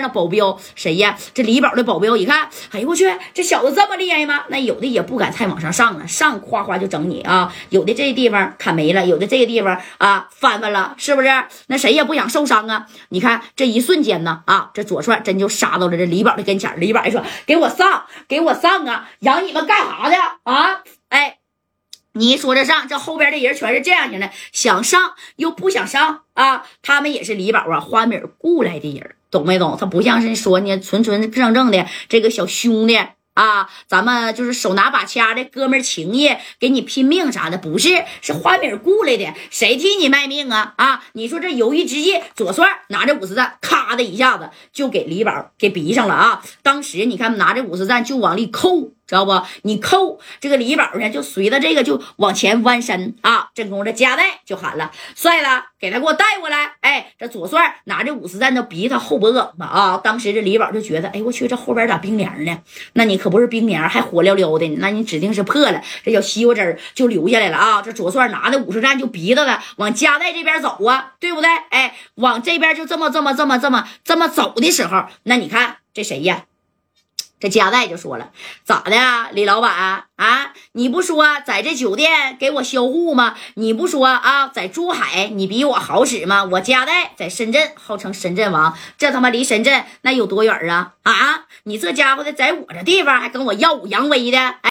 那保镖谁呀？这李宝的保镖一看，哎呦我去，这小子这么厉害吗？那有的也不敢太往上上啊，上夸夸就整你啊。有的这地方砍没了，有的这个地方啊翻翻了，是不是？那谁也不想受伤啊。你看这一瞬间呢，啊，这左帅真就杀到了这李宝的跟前。李宝一说：“给我上，给我上啊！养你们干啥的啊？”你一说这上，这后边的人全是这样型的，想上又不想上啊！他们也是李宝啊，花米雇来的人，懂没懂？他不像是说呢，纯纯正正的这个小兄弟啊，咱们就是手拿把掐的哥们情谊，给你拼命啥的，不是，是花米雇来的，谁替你卖命啊？啊！你说这犹豫之际，左帅拿着五十赞，咔的一下子就给李宝给逼上了啊！当时你看，拿着五十赞就往里扣。知道不？你扣这个李宝呢，就随着这个就往前弯身啊。正宫这夹带就喊了：“帅了，给他给我带过来！”哎，这左帅拿着五十弹就逼他后脖梗子啊。当时这李宝就觉得：“哎，我去，这后边咋冰凉呢？那你可不是冰凉，还火燎燎的，那你指定是破了。这小西瓜汁就流下来了啊！这左帅拿着五十弹就逼着他往夹带这边走啊，对不对？哎，往这边就这么这么这么这么这么走的时候，那你看这谁呀？这加代就说了：“咋的啊，李老板啊？你不说在这酒店给我销户吗？你不说啊，在珠海你比我好使吗？我加代在深圳号称深圳王，这他妈离深圳那有多远啊？啊，你这家伙的在我这地方还跟我耀武扬威的？哎。”